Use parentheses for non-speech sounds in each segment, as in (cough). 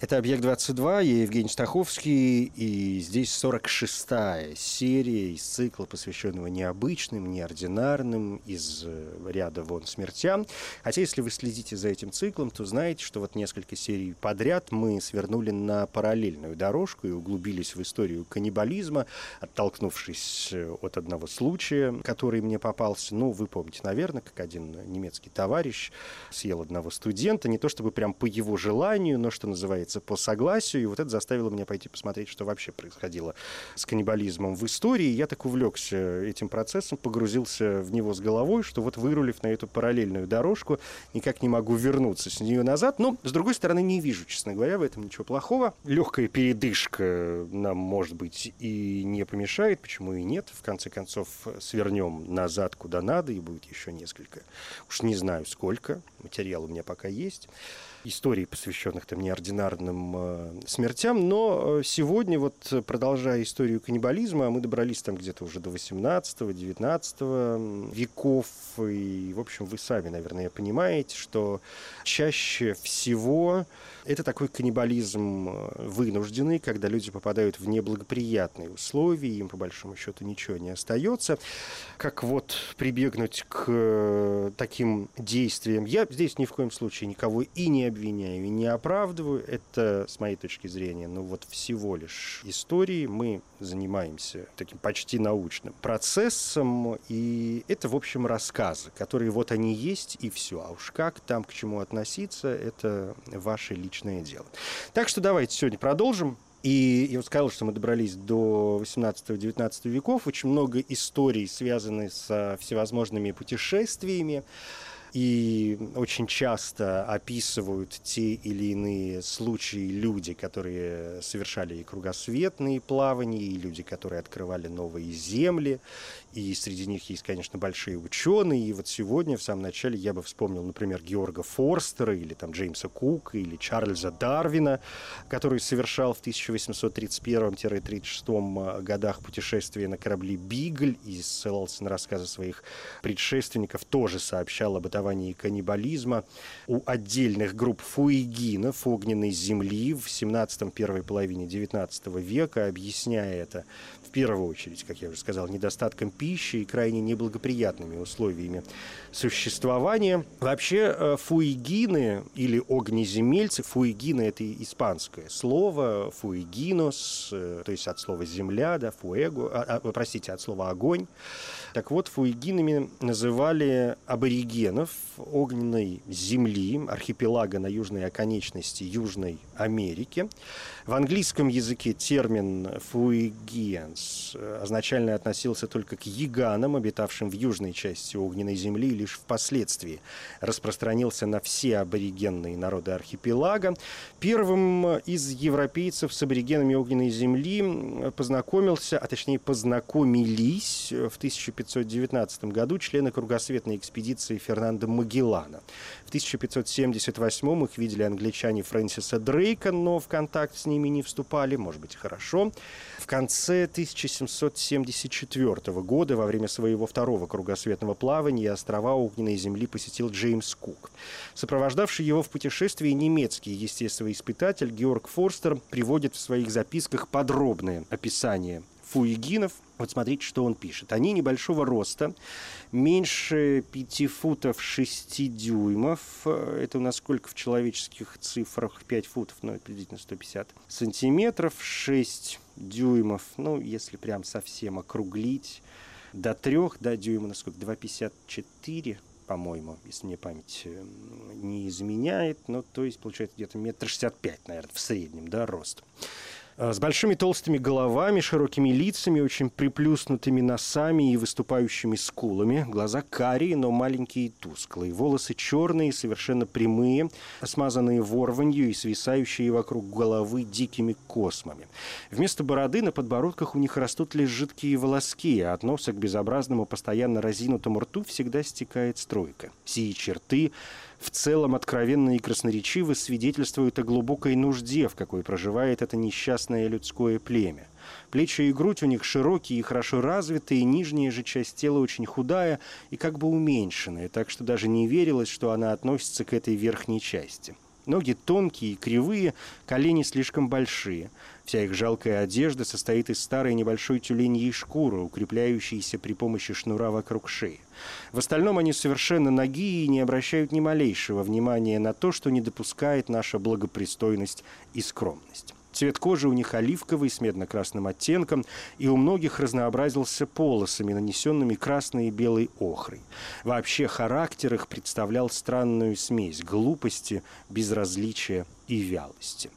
Это «Объект-22», я Евгений Стаховский, и здесь 46-я серия из цикла, посвященного необычным, неординарным, из э, ряда вон смертям. Хотя, если вы следите за этим циклом, то знаете, что вот несколько серий подряд мы свернули на параллельную дорожку и углубились в историю каннибализма, оттолкнувшись э, от одного случая, который мне попался. Ну, вы помните, наверное, как один немецкий товарищ съел одного студента, не то чтобы прям по его желанию, но, что называется, по согласию, и вот это заставило меня пойти посмотреть, что вообще происходило с каннибализмом в истории. Я так увлекся этим процессом, погрузился в него с головой, что вот вырулив на эту параллельную дорожку, никак не могу вернуться с нее назад. Но, с другой стороны, не вижу, честно говоря, в этом ничего плохого. Легкая передышка нам, может быть, и не помешает, почему и нет. В конце концов, свернем назад куда надо, и будет еще несколько. Уж не знаю, сколько. Материал у меня пока есть историй, посвященных там неординарным э, смертям. Но э, сегодня, вот продолжая историю каннибализма, мы добрались там где-то уже до 18-19 веков. И, в общем, вы сами, наверное, понимаете, что чаще всего это такой каннибализм э, вынужденный, когда люди попадают в неблагоприятные условия, им по большому счету ничего не остается. Как вот прибегнуть к э, таким действиям? Я здесь ни в коем случае никого и не обвиняю, и не оправдываю. Это, с моей точки зрения, ну вот всего лишь истории. Мы занимаемся таким почти научным процессом, и это, в общем, рассказы, которые вот они есть, и все. А уж как там к чему относиться, это ваше личное дело. Так что давайте сегодня продолжим. И я вот сказал, что мы добрались до 18-19 веков. Очень много историй, связанных со всевозможными путешествиями и очень часто описывают те или иные случаи люди, которые совершали и кругосветные плавания, и люди, которые открывали новые земли, и среди них есть, конечно, большие ученые, и вот сегодня, в самом начале, я бы вспомнил, например, Георга Форстера, или там Джеймса Кука, или Чарльза Дарвина, который совершал в 1831-36 годах путешествие на корабле «Бигль» и ссылался на рассказы своих предшественников, тоже сообщал об бытовании каннибализма. У отдельных групп фуэгинов огненной земли в 17 первой половине 19 века, объясняя это в первую очередь, как я уже сказал, недостатком пищи и крайне неблагоприятными условиями существования. Вообще э, фуигины или огнеземельцы, фуигины – это испанское слово, фуигинос, э, то есть от слова «земля», да, фуэго, а, а, простите, от слова «огонь». Так вот, фуигинами называли аборигенов огненной земли, архипелага на южной оконечности Южной Америки. В английском языке термин «фуигиенс» означально относился только к яганам, обитавшим в южной части огненной земли, и лишь впоследствии распространился на все аборигенные народы архипелага. Первым из европейцев с аборигенами огненной земли познакомился, а точнее познакомились в 1519 году члены кругосветной экспедиции Фернандо Магеллана. В 1578 их видели англичане Фрэнсиса Дрейка, но в контакт с ними не вступали, может быть, хорошо. В конце 1774 года, во время своего второго кругосветного плавания, острова Огненной Земли посетил Джеймс Кук. Сопровождавший его в путешествии немецкий естествоиспытатель Георг Форстер приводит в своих записках подробное описание фуегинов. Вот смотрите, что он пишет. Они небольшого роста, меньше 5 футов 6 дюймов. Это у нас сколько в человеческих цифрах? 5 футов, ну, приблизительно 150 сантиметров. 6 дюймов, ну, если прям совсем округлить, до 3 до дюйма, насколько? 2,54 по-моему, если мне память э, не изменяет. Ну, то есть, получается, где-то метр шестьдесят пять, наверное, в среднем, да, рост. Э, с большими толстыми головами, широкими лицами, очень приплюснутыми носами и выступающими скулами. Глаза карие, но маленькие и тусклые. Волосы черные, совершенно прямые, смазанные ворванью и свисающие вокруг головы дикими космами. Вместо бороды на подбородках у них растут лишь жидкие волоски, а от носа к безобразному, постоянно разинутому рту всегда стекает стройка. Сии черты в целом откровенно и красноречиво свидетельствуют о глубокой нужде, в какой проживает это несчастное людское племя. Плечи и грудь у них широкие и хорошо развитые, нижняя же часть тела очень худая и как бы уменьшенная, так что даже не верилось, что она относится к этой верхней части. Ноги тонкие и кривые, колени слишком большие. Вся их жалкая одежда состоит из старой небольшой тюленьей шкуры, укрепляющейся при помощи шнура вокруг шеи. В остальном они совершенно ноги и не обращают ни малейшего внимания на то, что не допускает наша благопристойность и скромность. Цвет кожи у них оливковый с медно-красным оттенком, и у многих разнообразился полосами, нанесенными красной и белой охрой. Вообще характер их представлял странную смесь глупости, безразличия и вялости.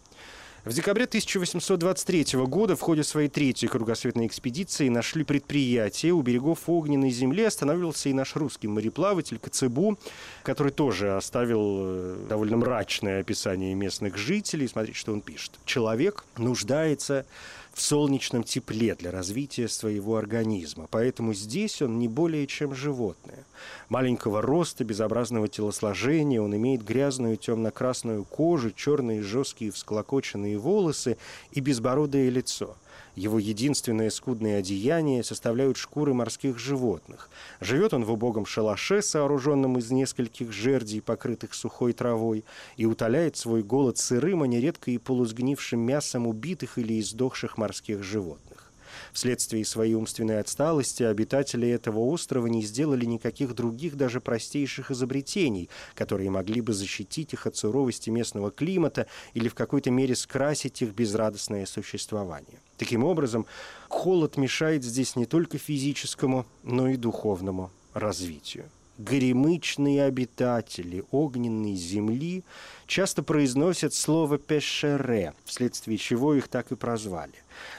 В декабре 1823 года в ходе своей третьей кругосветной экспедиции нашли предприятие. У берегов Огненной земли останавливался и наш русский мореплаватель Коцебу, который тоже оставил э, довольно мрачное описание местных жителей. Смотрите, что он пишет. «Человек нуждается в солнечном тепле для развития своего организма. Поэтому здесь он не более чем животное. Маленького роста, безобразного телосложения, он имеет грязную темно-красную кожу, черные жесткие всклокоченные волосы и безбородое лицо – его единственное скудное одеяние составляют шкуры морских животных. Живет он в убогом шалаше, сооруженном из нескольких жердей, покрытых сухой травой, и утоляет свой голод сырым, а нередко и полусгнившим мясом убитых или издохших морских животных. Вследствие своей умственной отсталости обитатели этого острова не сделали никаких других даже простейших изобретений, которые могли бы защитить их от суровости местного климата или в какой-то мере скрасить их безрадостное существование. Таким образом, холод мешает здесь не только физическому, но и духовному развитию горемычные обитатели огненной земли часто произносят слово «пешере», вследствие чего их так и прозвали.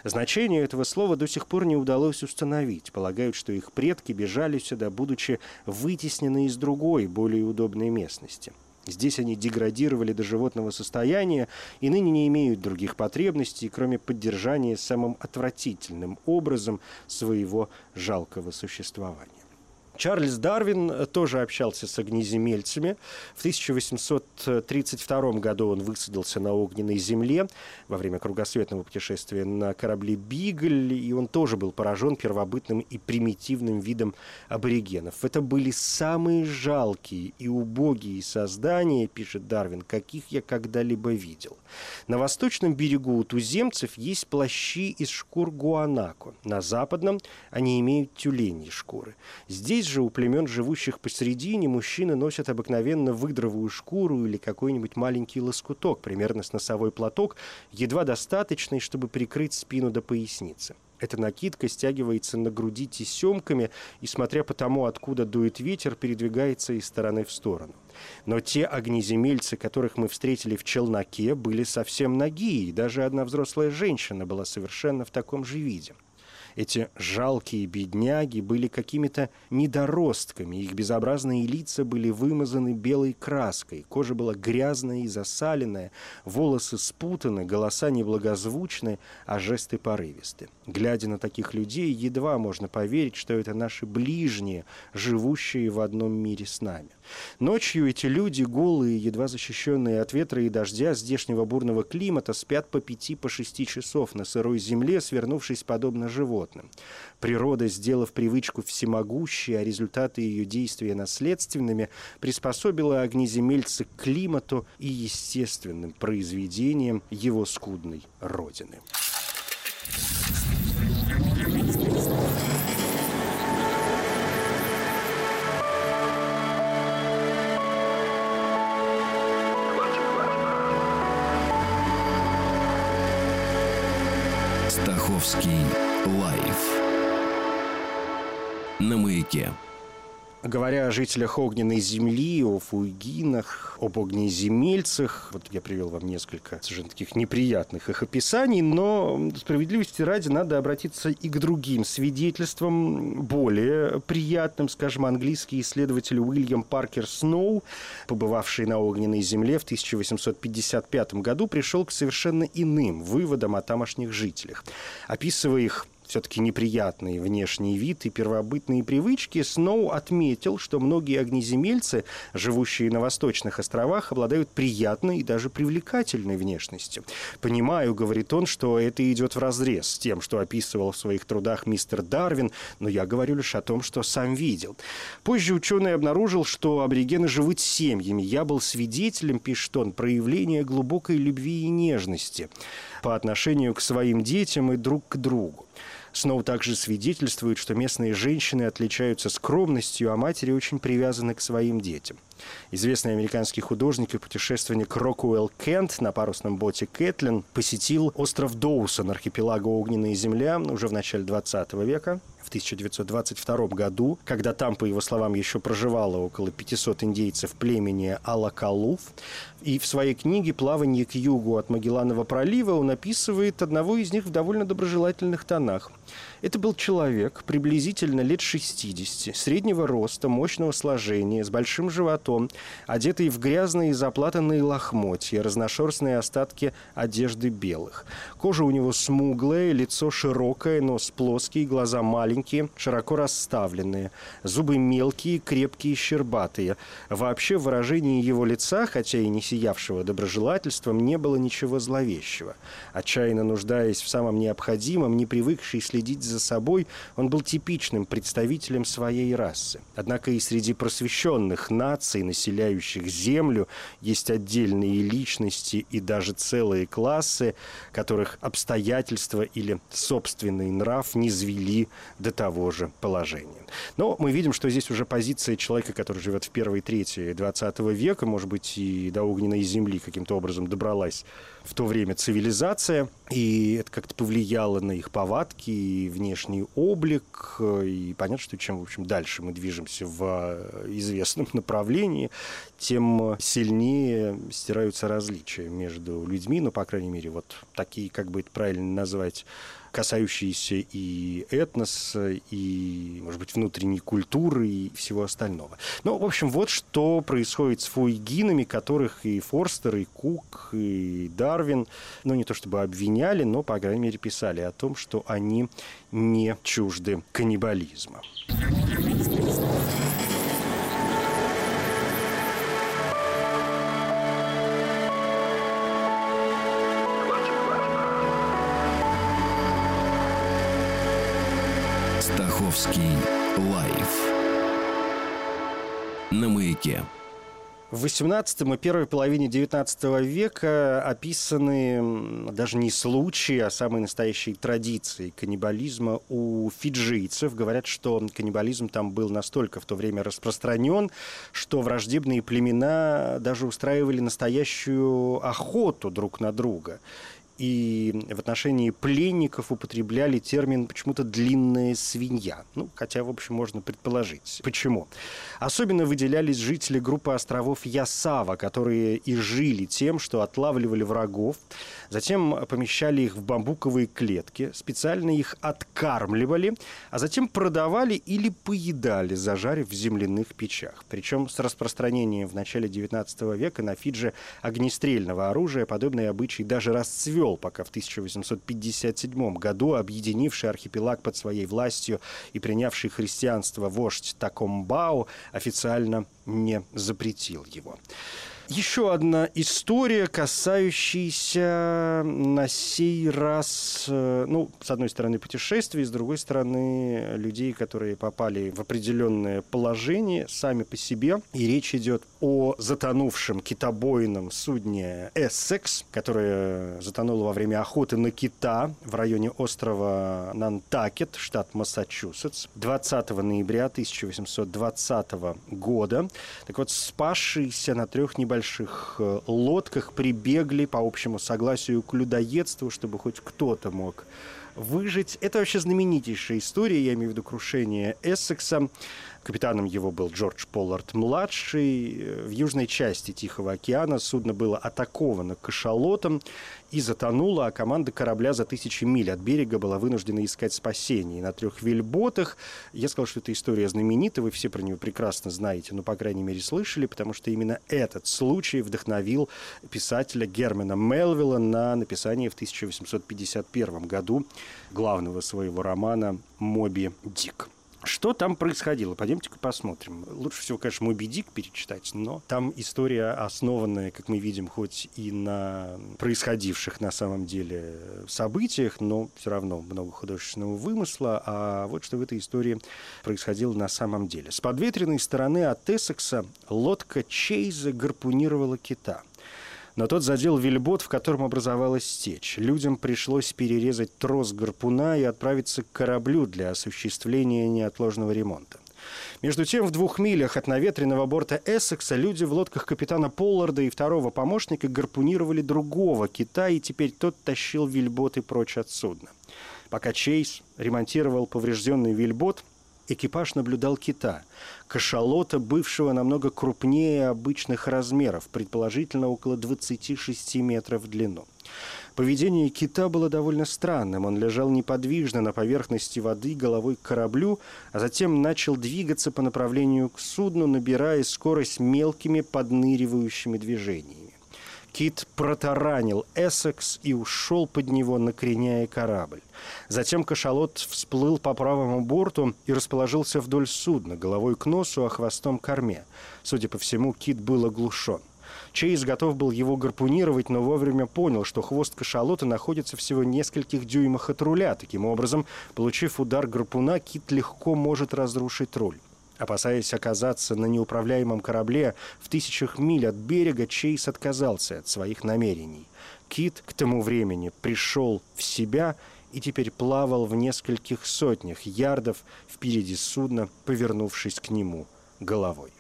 Значение этого слова до сих пор не удалось установить. Полагают, что их предки бежали сюда, будучи вытеснены из другой, более удобной местности. Здесь они деградировали до животного состояния и ныне не имеют других потребностей, кроме поддержания самым отвратительным образом своего жалкого существования. Чарльз Дарвин э, тоже общался с огнеземельцами. В 1832 году он высадился на огненной земле во время кругосветного путешествия на корабле «Бигль», и он тоже был поражен первобытным и примитивным видом аборигенов. Это были самые жалкие и убогие создания, пишет Дарвин, каких я когда-либо видел. На восточном берегу у туземцев есть плащи из шкур гуанако. На западном они имеют тюленьи шкуры. Здесь же у племен, живущих посередине, мужчины носят обыкновенно выдровую шкуру или какой-нибудь маленький лоскуток, примерно с носовой платок, едва достаточный, чтобы прикрыть спину до поясницы. Эта накидка стягивается на груди тесемками и, смотря по тому, откуда дует ветер, передвигается из стороны в сторону. Но те огнеземельцы, которых мы встретили в челноке, были совсем ноги, и даже одна взрослая женщина была совершенно в таком же виде. Эти жалкие бедняги были какими-то недоростками, их безобразные лица были вымазаны белой краской, кожа была грязная и засаленная, волосы спутаны, голоса неблагозвучны, а жесты порывисты. Глядя на таких людей, едва можно поверить, что это наши ближние, живущие в одном мире с нами. Ночью эти люди, голые, едва защищенные от ветра и дождя здешнего бурного климата, спят по пяти, по шести часов на сырой земле, свернувшись подобно животным. Природа, сделав привычку всемогущей, а результаты ее действия наследственными, приспособила огнеземельца к климату и естественным произведениям его скудной родины. На маяке. Говоря о жителях огненной земли, о фуйгинах, об огнеземельцах, вот я привел вам несколько совершенно таких неприятных их описаний, но справедливости ради надо обратиться и к другим свидетельствам, более приятным, скажем, английский исследователь Уильям Паркер Сноу, побывавший на огненной земле в 1855 году, пришел к совершенно иным выводам о тамошних жителях. Описывая их все-таки неприятный внешний вид и первобытные привычки, Сноу отметил, что многие огнеземельцы, живущие на восточных островах, обладают приятной и даже привлекательной внешностью. «Понимаю, — говорит он, — что это идет вразрез с тем, что описывал в своих трудах мистер Дарвин, но я говорю лишь о том, что сам видел. Позже ученый обнаружил, что аборигены живут семьями. Я был свидетелем, пишет он, проявления глубокой любви и нежности по отношению к своим детям и друг к другу. Сноу также свидетельствует, что местные женщины отличаются скромностью, а матери очень привязаны к своим детям. Известный американский художник и путешественник Рокуэлл Кент на парусном боте «Кэтлин» посетил остров Доусон, архипелага Огненная земля, уже в начале 20 века в 1922 году, когда там, по его словам, еще проживало около 500 индейцев племени Алакалуф. И в своей книге «Плавание к югу от Магелланова пролива» он описывает одного из них в довольно доброжелательных тонах. Это был человек приблизительно лет 60, среднего роста, мощного сложения, с большим животом, одетый в грязные и заплатанные лохмотья, разношерстные остатки одежды белых. Кожа у него смуглая, лицо широкое, нос плоский, глаза маленькие, широко расставленные, зубы мелкие, крепкие, щербатые. Вообще в выражении его лица, хотя и не сиявшего доброжелательством, не было ничего зловещего. Отчаянно нуждаясь в самом необходимом, не привыкший следить за собой, он был типичным представителем своей расы. Однако и среди просвещенных наций, населяющих Землю, есть отдельные личности и даже целые классы, которых обстоятельства или собственный нрав не звели до того же положения. Но мы видим, что здесь уже позиция человека, который живет в первой трети 20 века, может быть, и до огненной земли каким-то образом добралась в то время цивилизация, и это как-то повлияло на их повадки и внешний облик, и понятно, что чем, в общем, дальше мы движемся в известном (laughs) направлении, тем сильнее стираются различия между людьми, ну, по крайней мере, вот такие, как бы это правильно назвать, касающиеся и этноса, и, может быть, внутренней культуры и всего остального. Ну, в общем, вот что происходит с фуйгинами, которых и Форстер, и Кук, и Дарвин, ну, не то чтобы обвиняли, но, по крайней мере, писали о том, что они не чужды каннибализма. Стаховский лайф на маяке. В XVIII и первой половине XIX века описаны даже не случаи, а самые настоящие традиции каннибализма у фиджийцев. Говорят, что каннибализм там был настолько в то время распространен, что враждебные племена даже устраивали настоящую охоту друг на друга и в отношении пленников употребляли термин почему-то «длинная свинья». Ну, хотя, в общем, можно предположить. Почему? Особенно выделялись жители группы островов Ясава, которые и жили тем, что отлавливали врагов, затем помещали их в бамбуковые клетки, специально их откармливали, а затем продавали или поедали, зажарив в земляных печах. Причем с распространением в начале XIX века на Фидже огнестрельного оружия подобный обычай даже расцвел ушел, пока в 1857 году объединивший архипелаг под своей властью и принявший христианство вождь Такомбао официально не запретил его. Еще одна история, касающаяся на сей раз, э, ну, с одной стороны, путешествий, с другой стороны, людей, которые попали в определенное положение сами по себе. И речь идет о затонувшем китобойном судне «Эссекс», которое затонуло во время охоты на кита в районе острова Нантакет, штат Массачусетс, 20 ноября 1820 года. Так вот, спасшиеся на трех небольших небольших э, лодках прибегли по общему согласию к людоедству, чтобы хоть кто-то мог выжить. Это вообще знаменитейшая история, я имею в виду крушение Эссекса. Капитаном его был Джордж Поллард-младший. В южной части Тихого океана судно было атаковано кашалотом и затонуло, а команда корабля за тысячи миль от берега была вынуждена искать спасение. на трех вельботах, я сказал, что эта история знаменита, вы все про нее прекрасно знаете, ну, по крайней мере, слышали, потому что именно этот случай вдохновил писателя Германа Мелвилла на написание в 1851 году главного своего романа «Моби Дик». Что там происходило? Пойдемте-ка посмотрим. Лучше всего, конечно, Моби Дик перечитать, но там история, основанная, как мы видим, хоть и на происходивших на самом деле событиях, но все равно много художественного вымысла. А вот что в этой истории происходило на самом деле. С подветренной стороны от Эссекса лодка Чейза гарпунировала кита – но тот задел вельбот, в котором образовалась течь. Людям пришлось перерезать трос гарпуна и отправиться к кораблю для осуществления неотложного ремонта. Между тем, в двух милях от наветренного борта Эссекса люди в лодках капитана Полларда и второго помощника гарпунировали другого кита, и теперь тот тащил вельботы прочь от судна. Пока Чейз ремонтировал поврежденный вельбот, экипаж наблюдал кита, кашалота, бывшего намного крупнее обычных размеров, предположительно около 26 метров в длину. Поведение кита было довольно странным. Он лежал неподвижно на поверхности воды головой к кораблю, а затем начал двигаться по направлению к судну, набирая скорость мелкими подныривающими движениями. Кит протаранил Эссекс и ушел под него, накреняя корабль. Затем кашалот всплыл по правому борту и расположился вдоль судна, головой к носу, а хвостом к корме. Судя по всему, Кит был оглушен. Чейз готов был его гарпунировать, но вовремя понял, что хвост кашалота находится всего в нескольких дюймах от руля. Таким образом, получив удар гарпуна, Кит легко может разрушить руль. Опасаясь оказаться на неуправляемом корабле в тысячах миль от берега, Чейз отказался от своих намерений. Кит к тому времени пришел в себя и теперь плавал в нескольких сотнях ярдов впереди судна, повернувшись к нему головой.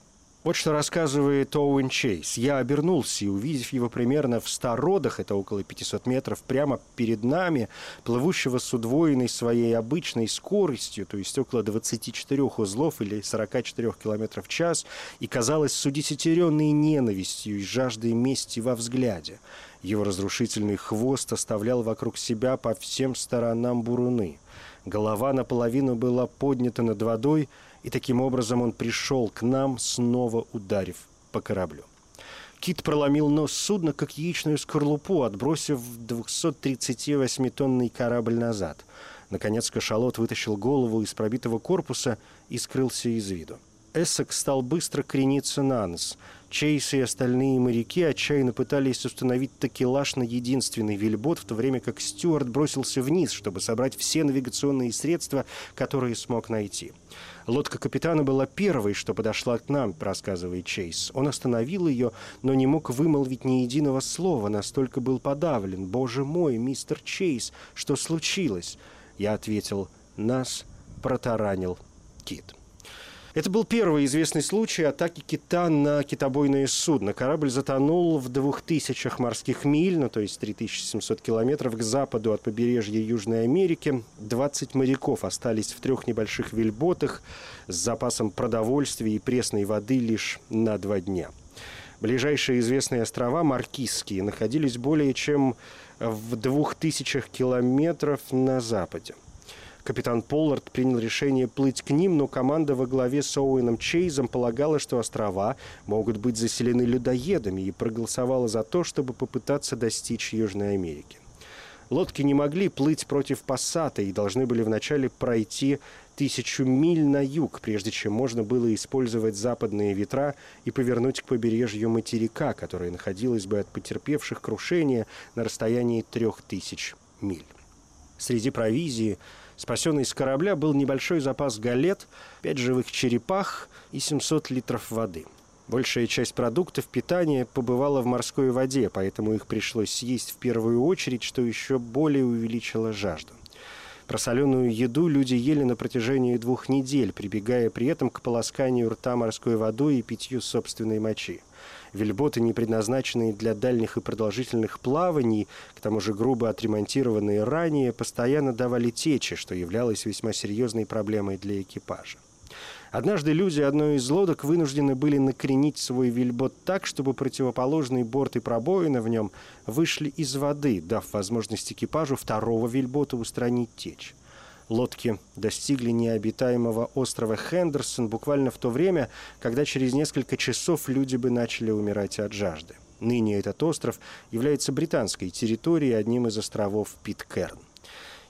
Вот что рассказывает Оуэн Чейз. Я обернулся и, увидев его примерно в 100 родах, это около 500 метров, прямо перед нами, плывущего с удвоенной своей обычной скоростью, то есть около 24 узлов или 44 километров в час, и казалось с удесятеренной ненавистью и жаждой мести во взгляде. Его разрушительный хвост оставлял вокруг себя по всем сторонам буруны. Голова наполовину была поднята над водой, и таким образом он пришел к нам, снова ударив по кораблю. Кит проломил нос судна, как яичную скорлупу, отбросив 238-тонный корабль назад. Наконец кашалот вытащил голову из пробитого корпуса и скрылся из виду. Эссекс стал быстро крениться на нос. Чейз и остальные моряки отчаянно пытались установить такелаж на единственный вельбот, в то время как Стюарт бросился вниз, чтобы собрать все навигационные средства, которые смог найти. Лодка капитана была первой, что подошла к нам, рассказывает Чейз. Он остановил ее, но не мог вымолвить ни единого слова, настолько был подавлен. «Боже мой, мистер Чейз, что случилось?» Я ответил, «Нас протаранил кит». Это был первый известный случай атаки кита на китобойное судно. Корабль затонул в двух тысячах морских миль, ну то есть 3700 километров к западу от побережья Южной Америки. 20 моряков остались в трех небольших вельботах с запасом продовольствия и пресной воды лишь на два дня. Ближайшие известные острова, Маркизские, находились более чем в двух тысячах километров на западе. Капитан Поллард принял решение плыть к ним, но команда во главе с Оуэном Чейзом полагала, что острова могут быть заселены людоедами и проголосовала за то, чтобы попытаться достичь Южной Америки. Лодки не могли плыть против пассата и должны были вначале пройти тысячу миль на юг, прежде чем можно было использовать западные ветра и повернуть к побережью материка, которое находилось бы от потерпевших крушения на расстоянии трех тысяч миль. Среди провизии Спасенный с корабля был небольшой запас галет, пять живых черепах и 700 литров воды. Большая часть продуктов питания побывала в морской воде, поэтому их пришлось съесть в первую очередь, что еще более увеличило жажду. Просоленную еду люди ели на протяжении двух недель, прибегая при этом к полосканию рта морской водой и питью собственной мочи. Вельботы, не предназначенные для дальних и продолжительных плаваний, к тому же грубо отремонтированные ранее, постоянно давали течи, что являлось весьма серьезной проблемой для экипажа. Однажды люди одной из лодок вынуждены были накренить свой вельбот так, чтобы противоположный борт и пробоины в нем вышли из воды, дав возможность экипажу второго вельбота устранить течь. Лодки достигли необитаемого острова Хендерсон буквально в то время, когда через несколько часов люди бы начали умирать от жажды. Ныне этот остров является британской территорией, одним из островов Питкерн.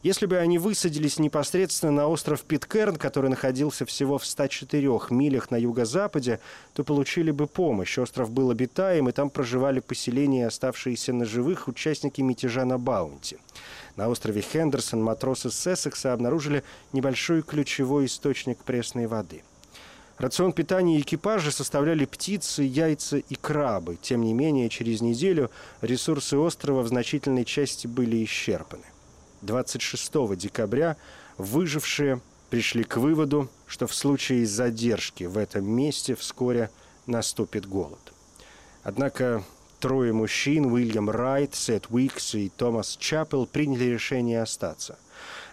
Если бы они высадились непосредственно на остров Питкерн, который находился всего в 104 милях на юго-западе, то получили бы помощь. Остров был обитаем, и там проживали поселения, оставшиеся на живых, участники мятежа на Баунти. На острове Хендерсон матросы Сессекса обнаружили небольшой ключевой источник пресной воды. Рацион питания экипажа составляли птицы, яйца и крабы. Тем не менее, через неделю ресурсы острова в значительной части были исчерпаны. 26 декабря выжившие пришли к выводу, что в случае задержки в этом месте вскоре наступит голод. Однако трое мужчин, Уильям Райт, Сет Уикс и Томас Чапел, приняли решение остаться.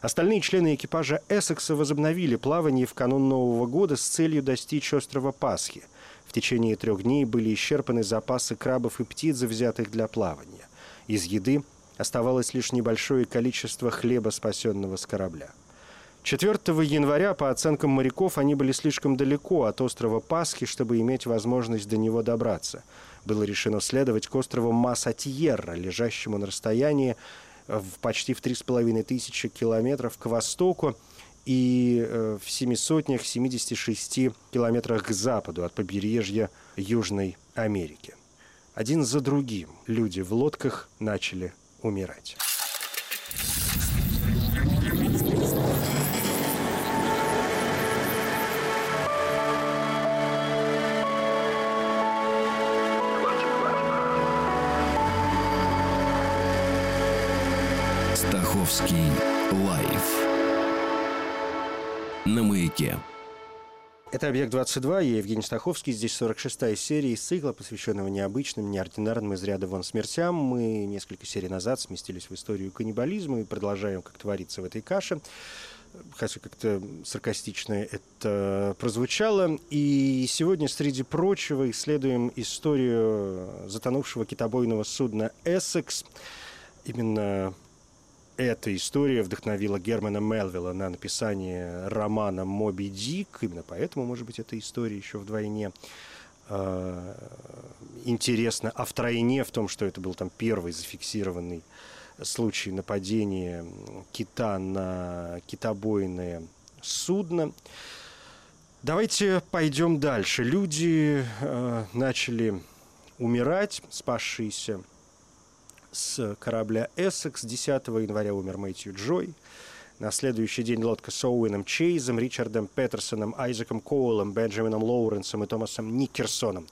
Остальные члены экипажа Эссекса возобновили плавание в канун Нового года с целью достичь острова Пасхи. В течение трех дней были исчерпаны запасы крабов и птиц, взятых для плавания. Из еды Оставалось лишь небольшое количество хлеба, спасенного с корабля. 4 января, по оценкам моряков, они были слишком далеко от острова Пасхи, чтобы иметь возможность до него добраться. Было решено следовать к острову Масатьерра, лежащему на расстоянии в почти в 3,5 тысячи километров к востоку и э, в семи сотнях 76 километрах к западу от побережья Южной Америки. Один за другим люди в лодках начали умирать. Стаховский лайф на маяке. Это «Объект-22», я Евгений Стаховский. Здесь 46-я серия из цикла, посвященного необычным, неординарным из ряда вон смертям. Мы несколько серий назад сместились в историю каннибализма и продолжаем, как творится в этой каше. Хотя как-то саркастично это прозвучало. И сегодня, среди прочего, исследуем историю затонувшего китобойного судна «Эссекс». Именно эта история вдохновила Германа Мелвилла на написание романа «Моби Дик». Именно поэтому, может быть, эта история еще вдвойне э, интересна. А втройне в том, что это был там первый зафиксированный случай нападения кита на китобойное судно. Давайте пойдем дальше. Люди э, начали умирать, спасшиеся с корабля «Эссекс». 10 января умер Мэтью Джой. На следующий день лодка с Оуэном Чейзом, Ричардом Петерсоном, Айзеком Коулом, Бенджамином Лоуренсом и Томасом Никерсоном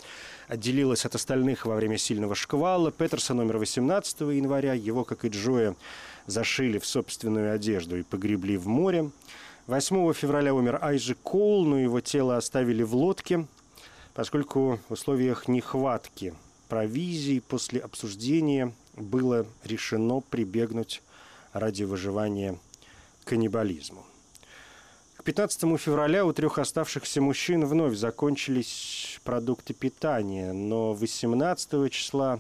отделилась от остальных во время сильного шквала. Петерсон умер 18 января. Его, как и Джоя, зашили в собственную одежду и погребли в море. 8 февраля умер Айзек Коул, но его тело оставили в лодке, поскольку в условиях нехватки провизии после обсуждения было решено прибегнуть ради выживания к каннибализму. К 15 февраля у трех оставшихся мужчин вновь закончились продукты питания, но 18 числа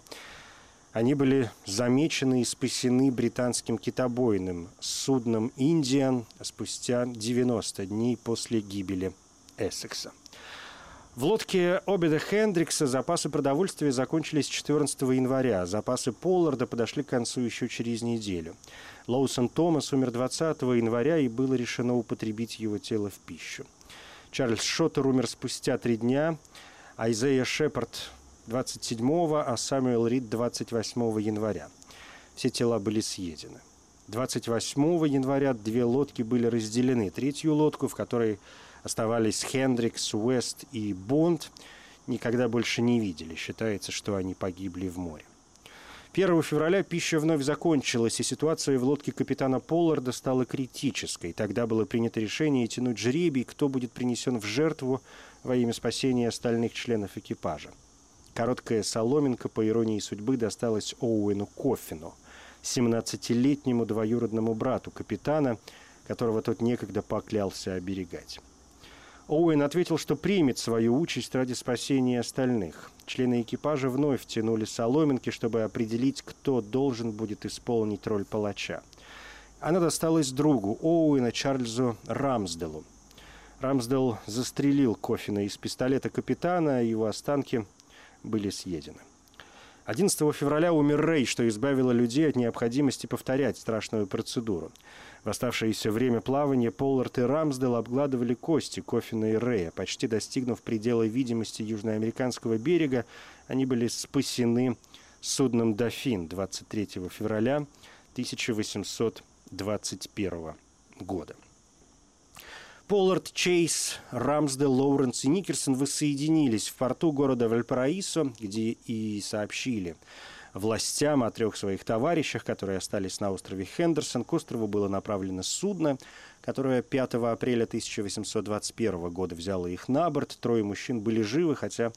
они были замечены и спасены британским китобойным судном «Индиан» спустя 90 дней после гибели Эссекса. В лодке Обеда Хендрикса запасы продовольствия закончились 14 января. Запасы Полларда подошли к концу еще через неделю. Лоусон Томас умер 20 января и было решено употребить его тело в пищу. Чарльз Шоттер умер спустя три дня, Айзея Шепард 27, а Самуэл Рид 28 января. Все тела были съедены. 28 января две лодки были разделены. Третью лодку, в которой оставались Хендрикс, Уэст и Бонд, никогда больше не видели. Считается, что они погибли в море. 1 февраля пища вновь закончилась, и ситуация в лодке капитана Полларда стала критической. Тогда было принято решение тянуть жребий, кто будет принесен в жертву во имя спасения остальных членов экипажа. Короткая соломинка, по иронии судьбы, досталась Оуэну Кофину, 17-летнему двоюродному брату капитана, которого тот некогда поклялся оберегать. Оуэн ответил, что примет свою участь ради спасения остальных. Члены экипажа вновь тянули соломинки, чтобы определить, кто должен будет исполнить роль палача. Она досталась другу Оуэна Чарльзу Рамсделу. Рамсдел застрелил Кофина из пистолета капитана, а его останки были съедены. 11 февраля умер Рэй, что избавило людей от необходимости повторять страшную процедуру. В оставшееся время плавания Поллард и Рамсдел обгладывали кости Кофина и Рэя. Почти достигнув предела видимости южноамериканского берега, они были спасены судном «Дофин» 23 февраля 1821 года. Поллард, Чейз, Рамсдел, Лоуренс и Никерсон воссоединились в порту города Вальпараисо, где и сообщили властям о трех своих товарищах, которые остались на острове Хендерсон. К острову было направлено судно, которое 5 апреля 1821 года взяло их на борт. Трое мужчин были живы, хотя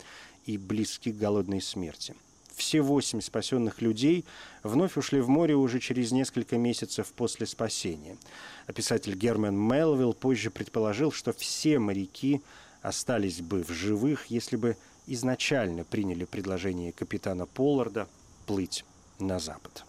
и близки к голодной смерти. Все восемь спасенных людей вновь ушли в море уже через несколько месяцев после спасения. А писатель Герман Мелвилл позже предположил, что все моряки остались бы в живых, если бы изначально приняли предложение капитана Полларда плыть на запад.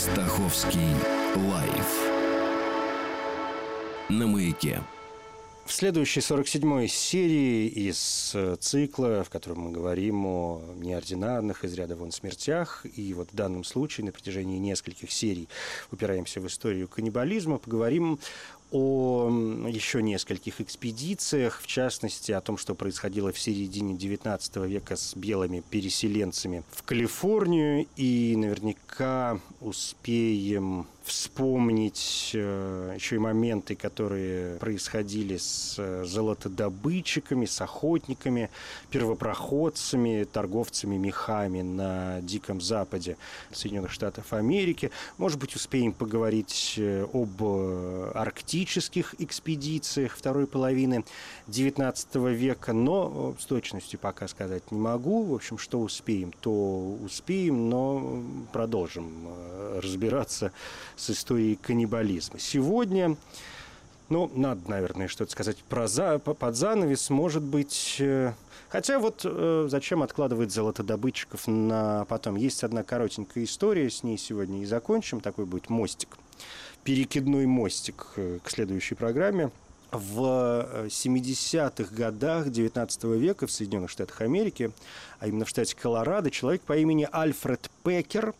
Стаховский лайф на маяке. В следующей 47-й серии из э, цикла, в котором мы говорим о неординарных из ряда вон смертях, и вот в данном случае на протяжении нескольких серий упираемся в историю каннибализма, поговорим о еще нескольких экспедициях, в частности, о том, что происходило в середине XIX века с белыми переселенцами в Калифорнию, и наверняка успеем вспомнить э, еще и моменты, которые происходили с э, золотодобытчиками, с охотниками, первопроходцами, торговцами мехами на Диком Западе Соединенных Штатов Америки. Может быть, успеем поговорить э, об арктических экспедициях второй половины XIX века, но с точностью пока сказать не могу. В общем, что успеем, то успеем, но продолжим разбираться с историей каннибализма. Сегодня, ну, надо, наверное, что-то сказать про за, под занавес, может быть... Э, хотя вот э, зачем откладывать золотодобытчиков на потом? Есть одна коротенькая история, с ней сегодня и закончим. Такой будет мостик, перекидной мостик э, к следующей программе. В 70-х годах 19 века в Соединенных Штатах Америки, а именно в штате Колорадо, человек по имени Альфред Пекер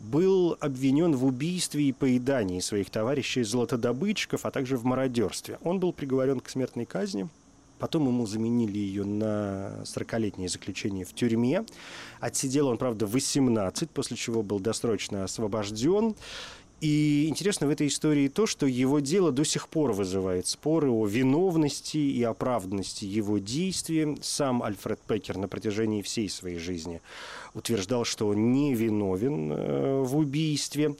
был обвинен в убийстве и поедании своих товарищей золотодобытчиков, а также в мародерстве. Он был приговорен к смертной казни. Потом ему заменили ее на 40-летнее заключение в тюрьме. Отсидел он, правда, 18, после чего был досрочно освобожден. И интересно в этой истории то, что его дело до сих пор вызывает споры о виновности и оправданности его действий. Сам Альфред Пекер на протяжении всей своей жизни утверждал, что он не виновен э, в убийстве.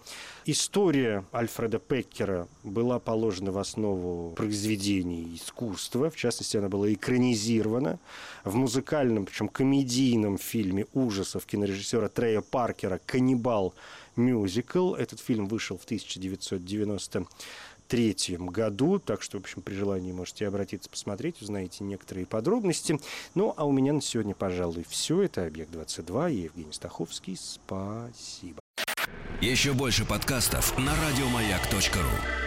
История Альфреда Пеккера была положена в основу произведений искусства. В частности, она была экранизирована в музыкальном, причем комедийном фильме ужасов кинорежиссера Трея Паркера «Каннибал мюзикл». Этот фильм вышел в 1990 третьем году, так что, в общем, при желании можете обратиться, посмотреть, узнаете некоторые подробности. Ну, а у меня на сегодня, пожалуй, все. Это «Объект-22» и Евгений Стаховский. Спасибо. Еще больше подкастов на радиомаяк.ру